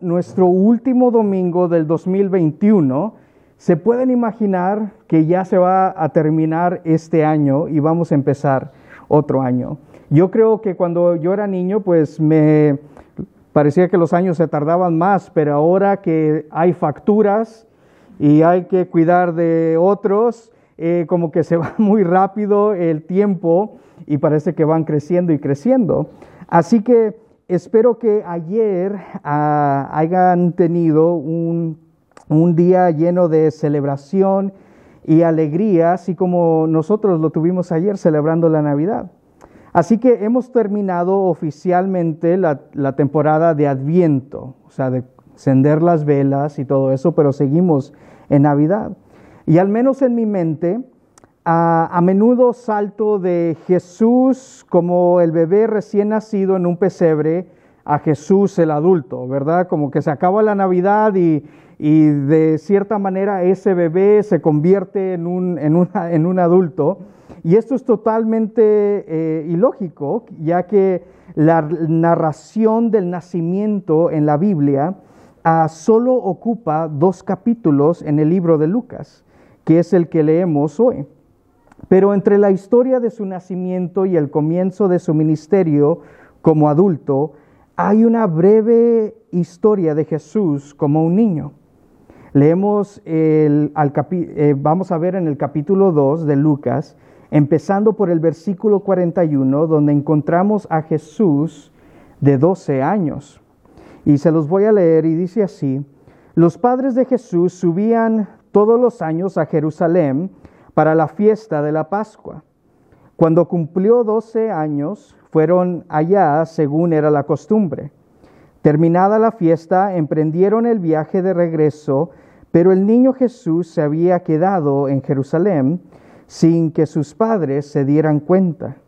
nuestro último domingo del 2021. Se pueden imaginar que ya se va a terminar este año y vamos a empezar otro año. Yo creo que cuando yo era niño, pues me parecía que los años se tardaban más, pero ahora que hay facturas y hay que cuidar de otros, eh, como que se va muy rápido el tiempo y parece que van creciendo y creciendo. Así que espero que ayer ah, hayan tenido un, un día lleno de celebración y alegría, así como nosotros lo tuvimos ayer celebrando la Navidad. Así que hemos terminado oficialmente la, la, temporada de Adviento, o sea, de encender las velas y todo eso, pero seguimos en Navidad. Y al menos en mi mente, a, menudo salto de Jesús como el bebé recién nacido en un pesebre a Jesús el adulto, ¿verdad? Como que se acaba la Navidad y, de cierta manera ese bebé se convierte en un, adulto. Y esto es totalmente eh, ilógico, ya que la narración del nacimiento en la Biblia ah, solo ocupa dos capítulos en el libro de Lucas, que es el que leemos hoy. Pero entre la historia de su nacimiento y el comienzo de su ministerio como adulto, hay una breve historia de Jesús como un niño. Leemos el, eh, vamos a ver en el capítulo 2 de Lucas, empezando por el versículo 41, donde encontramos a Jesús de 12 años. Y se los voy a leer y dice así, los padres de Jesús subían todos los años a Jerusalén para la fiesta de la Pascua. Cuando cumplió doce años, fueron allá según era la costumbre. Terminada la fiesta, emprendieron el viaje de regreso, pero el niño Jesús se había quedado en Jerusalén sin que sus padres se dieran cuenta.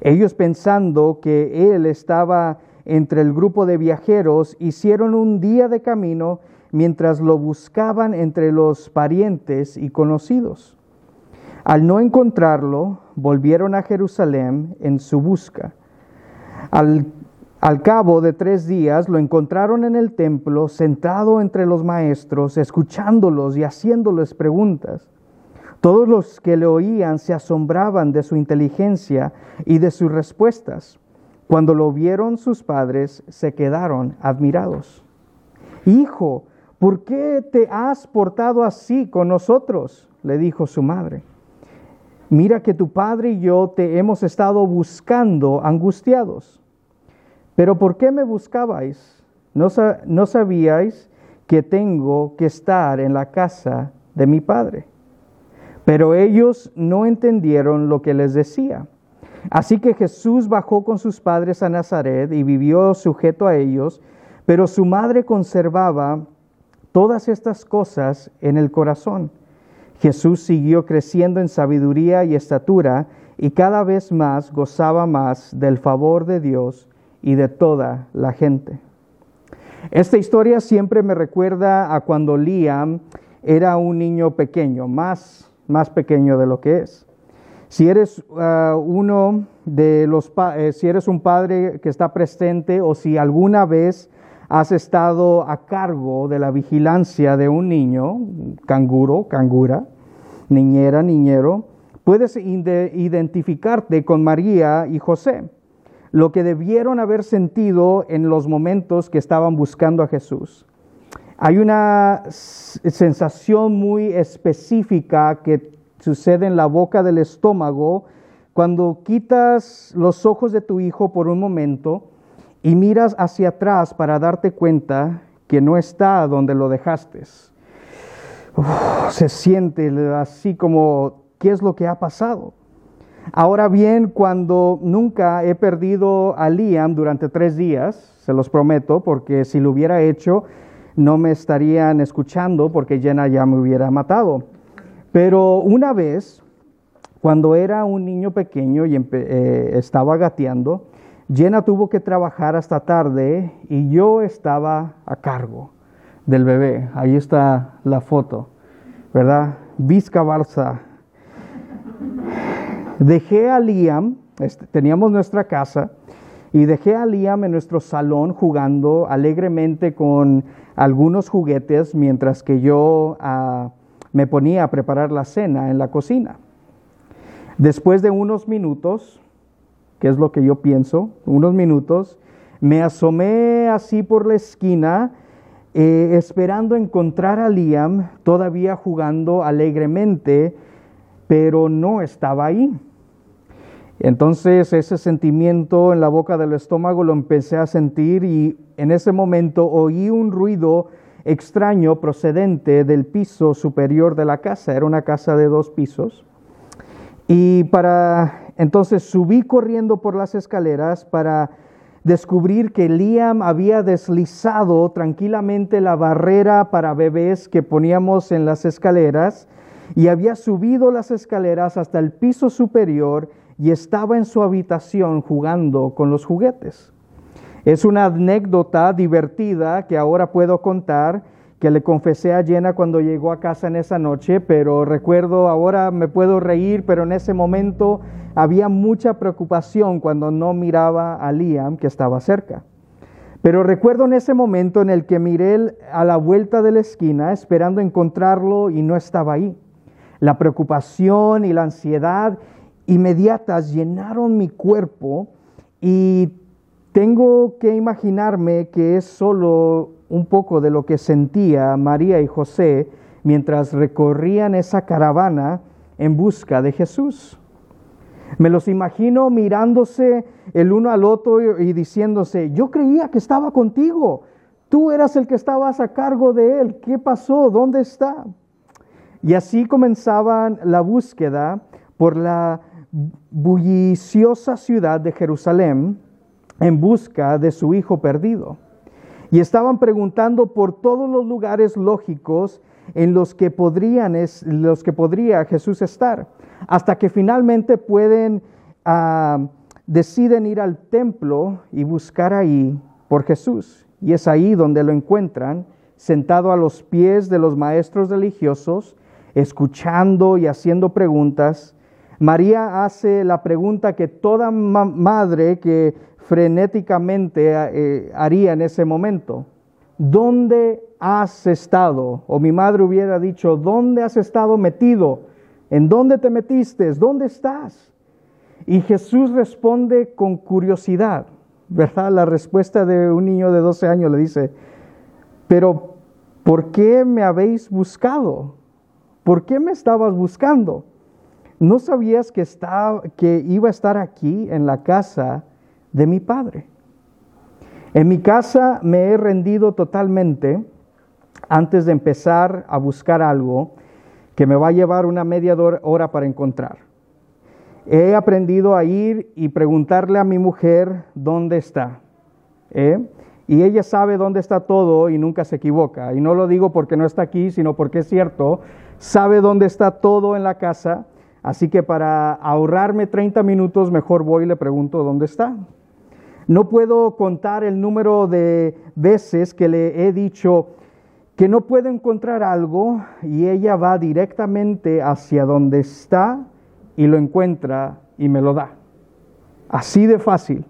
Ellos pensando que él estaba entre el grupo de viajeros, hicieron un día de camino mientras lo buscaban entre los parientes y conocidos. Al no encontrarlo, volvieron a Jerusalén en su busca. Al, cabo de tres días lo encontraron en el templo, sentado entre los maestros, escuchándolos y haciéndoles preguntas. Todos los que le oían se asombraban de su inteligencia y de sus respuestas. Cuando lo vieron sus padres, se quedaron admirados. Hijo, ¿por qué te has portado así con nosotros? le dijo su madre mira que tu padre y yo te hemos estado buscando angustiados. Pero ¿por qué me buscabais? ¿No, ¿No, sabíais que tengo que estar en la casa de mi padre? Pero ellos no entendieron lo que les decía. Así que Jesús bajó con sus padres a Nazaret y vivió sujeto a ellos, pero su madre conservaba todas estas cosas en el corazón. Jesús siguió creciendo en sabiduría y estatura y cada vez más gozaba más del favor de Dios y de toda la gente. Esta historia siempre me recuerda a cuando Liam era un niño pequeño, más, más pequeño de lo que es. Si eres uh, uno de los, eh, si eres un padre que está presente o si alguna vez has estado a cargo de la vigilancia de un niño, canguro, cangura, niñera, niñero, puedes identificarte con María y José, lo que debieron haber sentido en los momentos que estaban buscando a Jesús. Hay una sensación muy específica que sucede en la boca del estómago cuando quitas los ojos de tu hijo por un momento y miras hacia atrás para darte cuenta que no está donde lo dejaste. Se siente así como, ¿qué es lo que ha pasado? Ahora bien, cuando nunca he perdido a Liam durante tres días, se los prometo, porque si lo hubiera hecho, no me estarían escuchando porque Jenna ya me hubiera matado. Pero una vez, cuando era un niño pequeño y eh, estaba gateando, Jenna tuvo que trabajar hasta tarde y yo estaba a cargo del bebé. Ahí está la foto, ¿verdad? Vizca Barça. Dejé a Liam, este, teníamos nuestra casa, y dejé a Liam en nuestro salón jugando alegremente con algunos juguetes mientras que yo ah, me ponía a preparar la cena en la cocina. Después de unos minutos, que es lo que yo pienso, unos minutos, me asomé así por la esquina eh, esperando encontrar a Liam todavía jugando alegremente, pero no estaba ahí. Entonces ese sentimiento en la boca del estómago lo empecé a sentir y en ese momento oí un ruido extraño procedente del piso superior de la casa. Era una casa de dos pisos. Y para entonces subí corriendo por las escaleras para descubrir que Liam había deslizado tranquilamente la barrera para bebés que poníamos en las escaleras y había subido las escaleras hasta el piso superior y estaba en su habitación jugando con los juguetes. Es una anécdota divertida que ahora puedo contar, que le confesé a Jenna cuando llegó a casa en esa noche, pero recuerdo, ahora me puedo reír, pero en ese momento había mucha preocupación cuando no miraba a Liam que estaba cerca. Pero recuerdo en ese momento en el que miré a la vuelta de la esquina esperando encontrarlo y no estaba ahí. La preocupación y la ansiedad inmediatas llenaron mi cuerpo y tengo que imaginarme que es solo un poco de lo que sentía María y José mientras recorrían esa caravana en busca de Jesús. Me los imagino mirándose el uno al otro y diciéndose, yo creía que estaba contigo, tú eras el que estabas a cargo de él, ¿qué pasó? ¿Dónde está? Y así comenzaban la búsqueda por la bulliciosa ciudad de Jerusalén en busca de su hijo perdido. Y estaban preguntando por todos los lugares lógicos en los que, podrían, los que podría Jesús estar, hasta que finalmente pueden, ah, deciden ir al templo y buscar ahí por Jesús. Y es ahí donde lo encuentran, sentado a los pies de los maestros religiosos, escuchando y haciendo preguntas María hace la pregunta que toda madre que frenéticamente eh, haría en ese momento. ¿Dónde has estado? O mi madre hubiera dicho, ¿dónde has estado metido? ¿En dónde te metiste? ¿Dónde estás? Y Jesús responde con curiosidad, ¿verdad? La respuesta de un niño de 12 años le dice, pero ¿por qué me habéis buscado? ¿Por qué me estabas buscando? ¿no sabías que, estaba, que iba a estar aquí en la casa de mi padre? En mi casa me he rendido totalmente antes de empezar a buscar algo que me va a llevar una media hora para encontrar. He aprendido a ir y preguntarle a mi mujer dónde está. ¿eh? Y ella sabe dónde está todo y nunca se equivoca. Y no lo digo porque no está aquí, sino porque es cierto. Sabe dónde está todo en la casa Así que para ahorrarme 30 minutos, mejor voy y le pregunto dónde está. No puedo contar el número de veces que le he dicho que no puedo encontrar algo y ella va directamente hacia donde está y lo encuentra y me lo da. Así de fácil.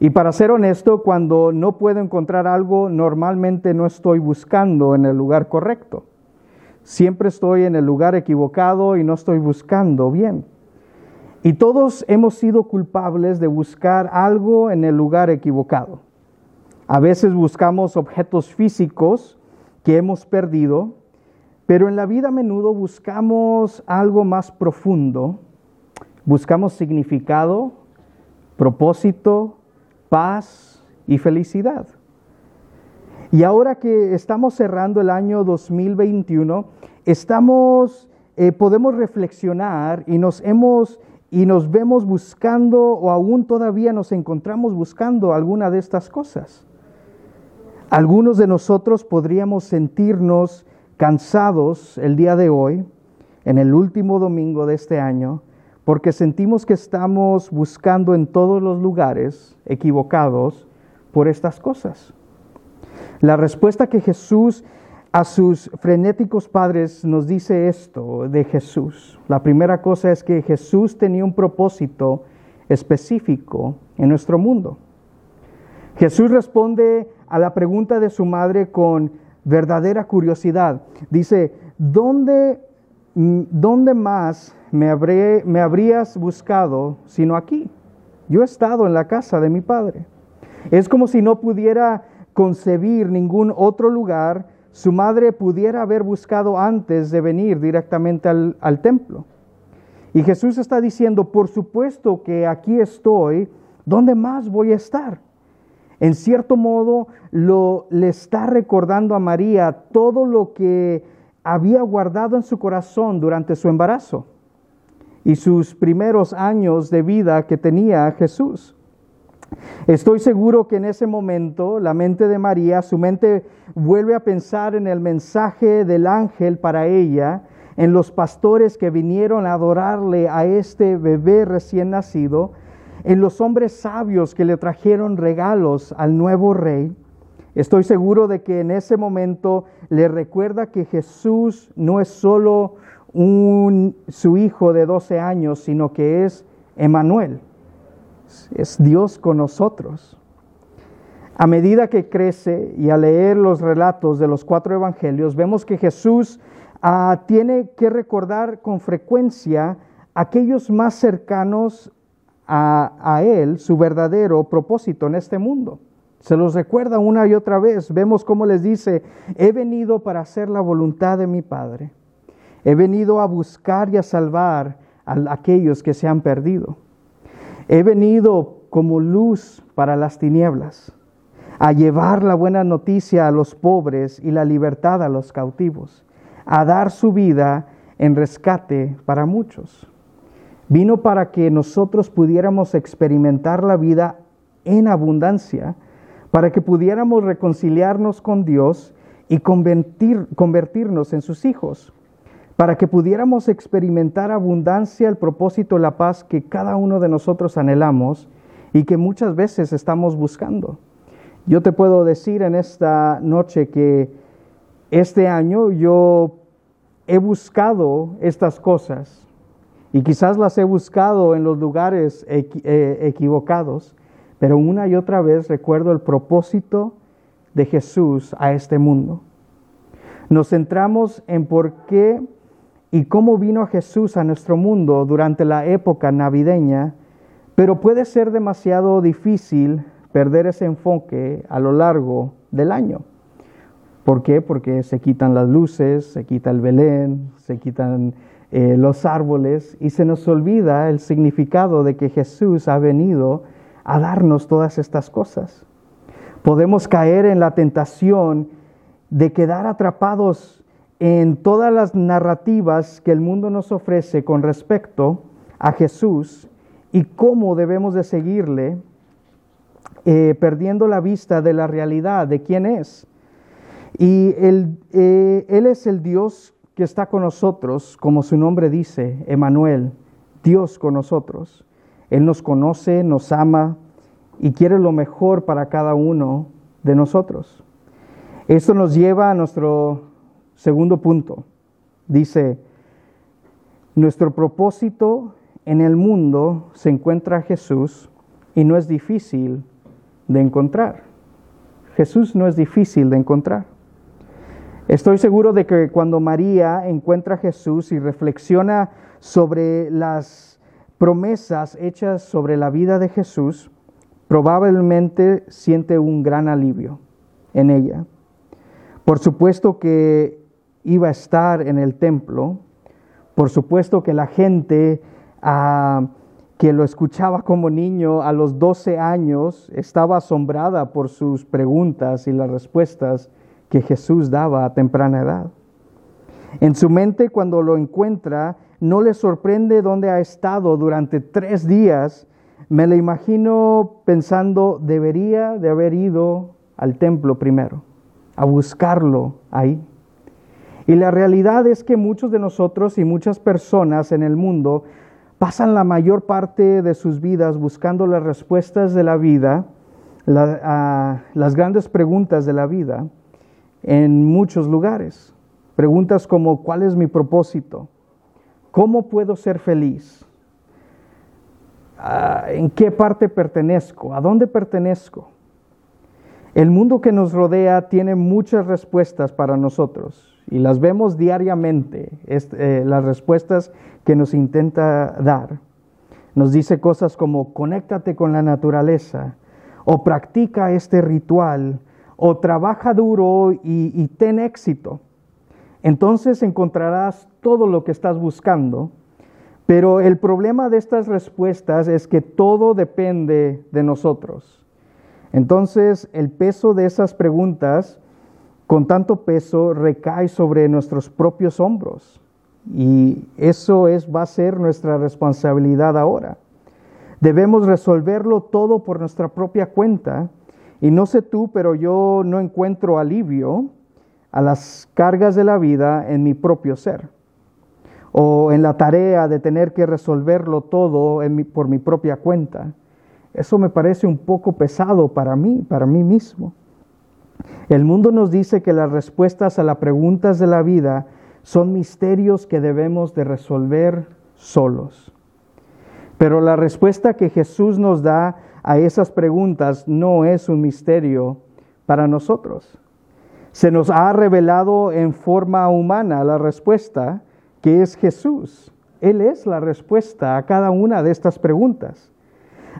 Y para ser honesto, cuando no puedo encontrar algo, normalmente no estoy buscando en el lugar correcto. Siempre estoy en el lugar equivocado y no estoy buscando bien. Y todos hemos sido culpables de buscar algo en el lugar equivocado. A veces buscamos objetos físicos que hemos perdido, pero en la vida a menudo buscamos algo más profundo. Buscamos significado, propósito, paz y felicidad. Y ahora que estamos cerrando el año 2021, estamos, eh, podemos reflexionar y nos hemos y nos vemos buscando o aún todavía nos encontramos buscando alguna de estas cosas. Algunos de nosotros podríamos sentirnos cansados el día de hoy, en el último domingo de este año, porque sentimos que estamos buscando en todos los lugares equivocados por estas cosas. La respuesta que Jesús a sus frenéticos padres nos dice esto de Jesús. La primera cosa es que Jesús tenía un propósito específico en nuestro mundo. Jesús responde a la pregunta de su madre con verdadera curiosidad. Dice, ¿dónde, dónde más me, habré, me habrías buscado sino aquí? Yo he estado en la casa de mi padre. Es como si no pudiera concebir ningún otro lugar su madre pudiera haber buscado antes de venir directamente al, al templo. Y Jesús está diciendo, por supuesto que aquí estoy, ¿dónde más voy a estar? En cierto modo, lo, le está recordando a María todo lo que había guardado en su corazón durante su embarazo y sus primeros años de vida que tenía Jesús. Estoy seguro que en ese momento la mente de María, su mente vuelve a pensar en el mensaje del ángel para ella, en los pastores que vinieron a adorarle a este bebé recién nacido, en los hombres sabios que le trajeron regalos al nuevo rey. Estoy seguro de que en ese momento le recuerda que Jesús no es solo un, su hijo de 12 años, sino que es Emanuel, es Dios con nosotros. A medida que crece y a leer los relatos de los cuatro evangelios, vemos que Jesús ah, tiene que recordar con frecuencia aquellos más cercanos a, a Él su verdadero propósito en este mundo. Se los recuerda una y otra vez. Vemos cómo les dice, he venido para hacer la voluntad de mi Padre. He venido a buscar y a salvar a aquellos que se han perdido. He venido como luz para las tinieblas, a llevar la buena noticia a los pobres y la libertad a los cautivos, a dar su vida en rescate para muchos. Vino para que nosotros pudiéramos experimentar la vida en abundancia, para que pudiéramos reconciliarnos con Dios y convertirnos en sus hijos para que pudiéramos experimentar abundancia, el propósito, la paz que cada uno de nosotros anhelamos y que muchas veces estamos buscando. Yo te puedo decir en esta noche que este año yo he buscado estas cosas y quizás las he buscado en los lugares eh, equivocados, pero una y otra vez recuerdo el propósito de Jesús a este mundo. Nos centramos en por qué y cómo vino Jesús a nuestro mundo durante la época navideña, pero puede ser demasiado difícil perder ese enfoque a lo largo del año. ¿Por qué? Porque se quitan las luces, se quita el Belén, se quitan eh, los árboles y se nos olvida el significado de que Jesús ha venido a darnos todas estas cosas. Podemos caer en la tentación de quedar atrapados en todas las narrativas que el mundo nos ofrece con respecto a Jesús y cómo debemos de seguirle, eh, perdiendo la vista de la realidad de quién es. Y él, eh, él es el Dios que está con nosotros, como su nombre dice, Emanuel, Dios con nosotros. Él nos conoce, nos ama y quiere lo mejor para cada uno de nosotros. Esto nos lleva a nuestro Segundo punto, dice, nuestro propósito en el mundo se encuentra Jesús y no es difícil de encontrar. Jesús no es difícil de encontrar. Estoy seguro de que cuando María encuentra a Jesús y reflexiona sobre las promesas hechas sobre la vida de Jesús, probablemente siente un gran alivio en ella. Por supuesto que iba a estar en el templo. Por supuesto que la gente ah, que lo escuchaba como niño a los 12 años estaba asombrada por sus preguntas y las respuestas que Jesús daba a temprana edad. En su mente cuando lo encuentra, no le sorprende dónde ha estado durante tres días. Me lo imagino pensando, debería de haber ido al templo primero, a buscarlo ahí. Y la realidad es que muchos de nosotros y muchas personas en el mundo pasan la mayor parte de sus vidas buscando las respuestas de la vida, las grandes preguntas de la vida en muchos lugares. Preguntas como ¿cuál es mi propósito? ¿Cómo puedo ser feliz? ah, en qué parte pertenezco, a dónde pertenezco. El mundo que nos rodea tiene muchas respuestas para nosotros y las vemos diariamente, eh, las respuestas que nos intenta dar. Nos dice cosas como conéctate con la naturaleza o practica este ritual o trabaja duro y ten éxito. Entonces encontrarás todo lo que estás buscando, pero el problema de estas respuestas es que todo depende de nosotros. Entonces, el peso de esas preguntas, con tanto peso, recae sobre nuestros propios hombros. Y eso es, va a ser nuestra responsabilidad ahora. Debemos resolverlo todo por nuestra propia cuenta. Y no sé tú, pero yo no encuentro alivio a las cargas de la vida en mi propio ser. O en la tarea de tener que resolverlo todo por mi propia cuenta. Eso me parece un poco pesado para mí, para mí mismo. El mundo nos dice que las respuestas a las preguntas de la vida son misterios que debemos de resolver solos. Pero la respuesta que Jesús nos da a esas preguntas no es un misterio para nosotros. Se nos ha revelado en forma humana la respuesta que es Jesús. Él es la respuesta a cada una de estas preguntas.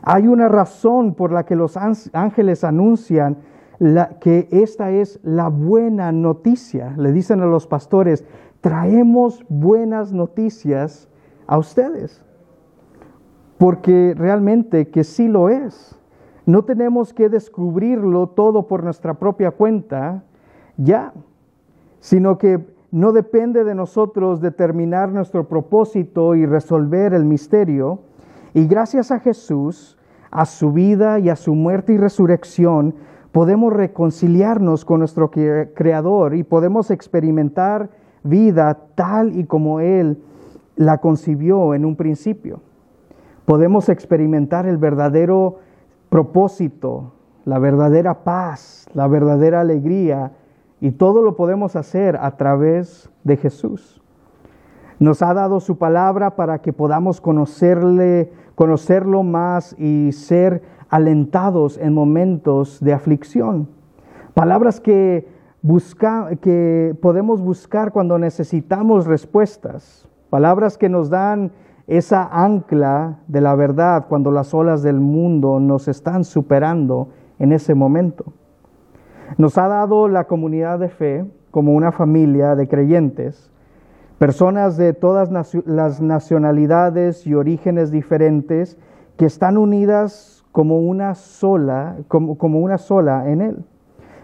Hay una razón por la que los ángeles anuncian que esta es la buena noticia. Le dicen a los pastores, traemos buenas noticias a ustedes. Porque realmente que sí lo es. No tenemos que descubrirlo todo por nuestra propia cuenta, ya, sino que no depende de nosotros determinar nuestro propósito y resolver el misterio, y gracias a Jesús, a su vida y a su muerte y resurrección, podemos reconciliarnos con nuestro Creador y podemos experimentar vida tal y como Él la concibió en un principio. Podemos experimentar el verdadero propósito, la verdadera paz, la verdadera alegría, y todo lo podemos hacer a través de Jesús. Nos ha dado su palabra para que podamos conocerle, conocerlo más y ser alentados en momentos de aflicción. Palabras que, que podemos buscar cuando necesitamos respuestas. Palabras que nos dan esa ancla de la verdad cuando las olas del mundo nos están superando en ese momento. Nos ha dado la comunidad de fe como una familia de creyentes personas de todas las nacionalidades y orígenes diferentes que están unidas como una sola, como, como, una sola en Él.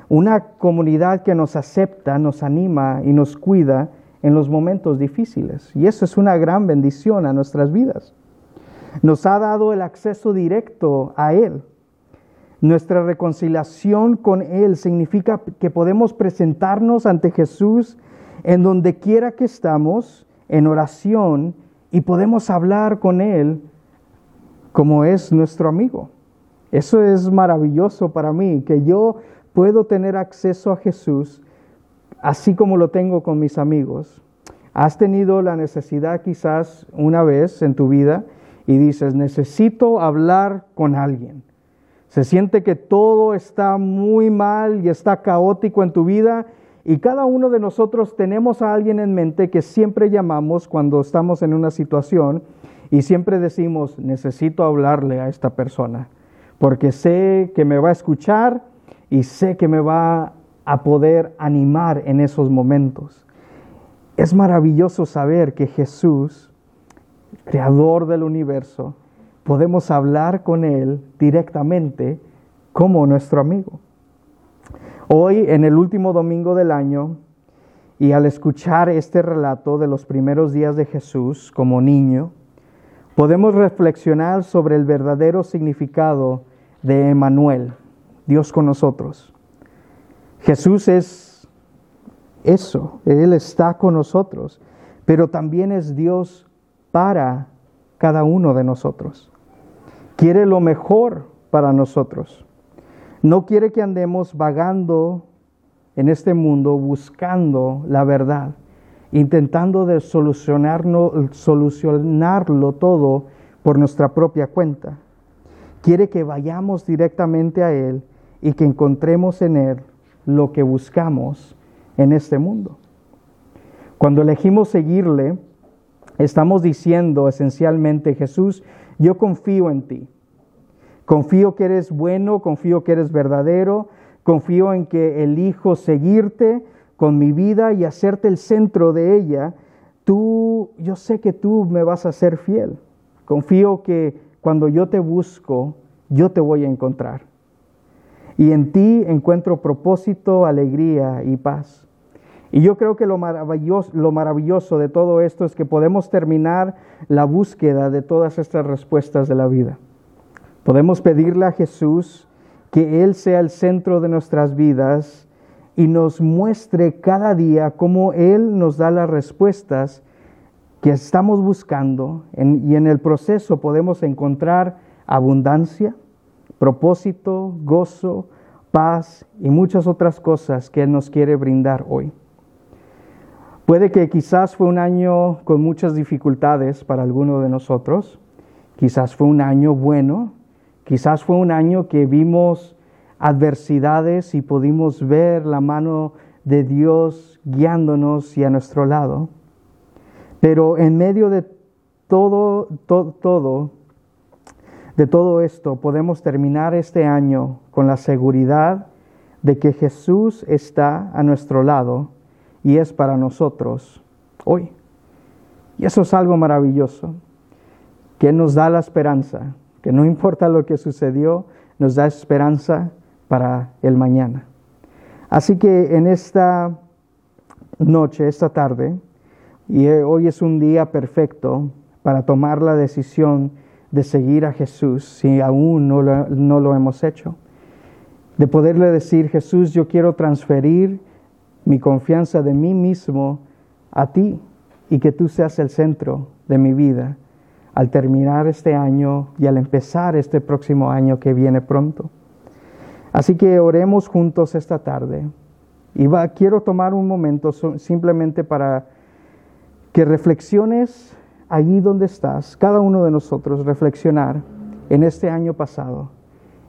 Una comunidad que nos acepta, nos anima y nos cuida en los momentos difíciles. Y eso es una gran bendición a nuestras vidas. Nos ha dado el acceso directo a Él. Nuestra reconciliación con Él significa que podemos presentarnos ante Jesús en donde quiera que estamos, en oración, y podemos hablar con Él como es nuestro amigo. Eso es maravilloso para mí, que yo puedo tener acceso a Jesús así como lo tengo con mis amigos. Has tenido la necesidad quizás una vez en tu vida y dices, necesito hablar con alguien. Se siente que todo está muy mal y está caótico en tu vida y cada uno de nosotros tenemos a alguien en mente que siempre llamamos cuando estamos en una situación y siempre decimos, necesito hablarle a esta persona, porque sé que me va a escuchar y sé que me va a poder animar en esos momentos. Es maravilloso saber que Jesús, creador del universo, podemos hablar con Él directamente como nuestro amigo. Hoy, en el último domingo del año, y al escuchar este relato de los primeros días de Jesús como niño, podemos reflexionar sobre el verdadero significado de Emanuel, Dios con nosotros. Jesús es eso, Él está con nosotros, pero también es Dios para cada uno de nosotros. Quiere lo mejor para nosotros. No quiere que andemos vagando en este mundo buscando la verdad, intentando de solucionarlo, solucionarlo todo por nuestra propia cuenta. Quiere que vayamos directamente a Él y que encontremos en Él lo que buscamos en este mundo. Cuando elegimos seguirle, estamos diciendo esencialmente, Jesús, yo confío en ti. Confío que eres bueno, confío que eres verdadero, confío en que elijo seguirte con mi vida y hacerte el centro de ella. Tú, yo sé que tú me vas a ser fiel. Confío que cuando yo te busco, yo te voy a encontrar. Y en ti encuentro propósito, alegría y paz. Y yo creo que lo maravilloso, lo maravilloso de todo esto es que podemos terminar la búsqueda de todas estas respuestas de la vida. Podemos pedirle a Jesús que Él sea el centro de nuestras vidas y nos muestre cada día cómo Él nos da las respuestas que estamos buscando y en el proceso podemos encontrar abundancia, propósito, gozo, paz y muchas otras cosas que Él nos quiere brindar hoy. Puede que quizás fue un año con muchas dificultades para alguno de nosotros, quizás fue un año bueno, quizás fue un año que vimos adversidades y pudimos ver la mano de Dios guiándonos y a nuestro lado. Pero en medio de todo, todo, de todo esto, podemos terminar este año con la seguridad de que Jesús está a nuestro lado y es para nosotros hoy. Y eso es algo maravilloso, que nos da la esperanza, que no importa lo que sucedió, nos da esperanza para el mañana. Así que en esta noche, esta tarde, y hoy es un día perfecto para tomar la decisión de seguir a Jesús si aún no lo, no lo hemos hecho. De poderle decir, Jesús, yo quiero transferir mi confianza de mí mismo a ti y que tú seas el centro de mi vida al terminar este año y al empezar este próximo año que viene pronto. Así que oremos juntos esta tarde. Y va, quiero tomar un momento simplemente para que reflexiones allí donde estás, cada uno de nosotros, reflexionar en este año pasado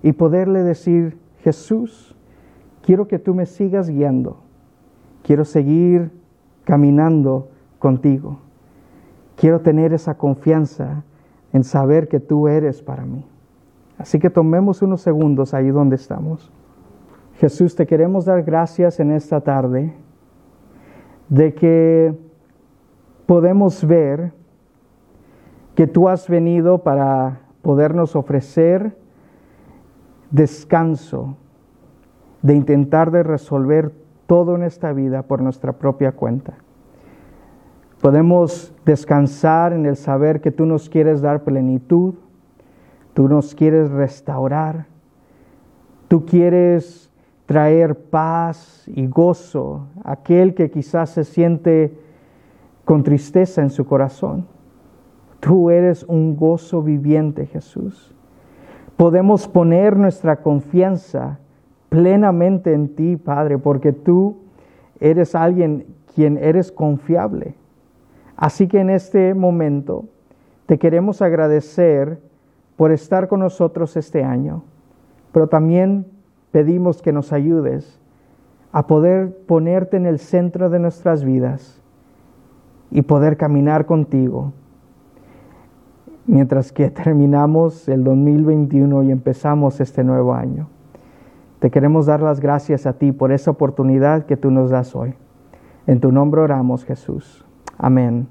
y poderle decir, Jesús, quiero que tú me sigas guiando Quiero seguir caminando contigo. Quiero tener esa confianza en saber que tú eres para mí. Así que tomemos unos segundos ahí donde estamos. Jesús, te queremos dar gracias en esta tarde de que podemos ver que tú has venido para podernos ofrecer descanso de intentar de resolver todo en esta vida por nuestra propia cuenta. Podemos descansar en el saber que tú nos quieres dar plenitud, tú nos quieres restaurar, tú quieres traer paz y gozo a aquel que quizás se siente con tristeza en su corazón. Tú eres un gozo viviente, Jesús. Podemos poner nuestra confianza plenamente en ti, Padre, porque tú eres alguien quien eres confiable. Así que en este momento te queremos agradecer por estar con nosotros este año, pero también pedimos que nos ayudes a poder ponerte en el centro de nuestras vidas y poder caminar contigo mientras que terminamos el 2021 y empezamos este nuevo año. Te queremos dar las gracias a ti por esa oportunidad que tú nos das hoy. En tu nombre oramos, Jesús. Amén.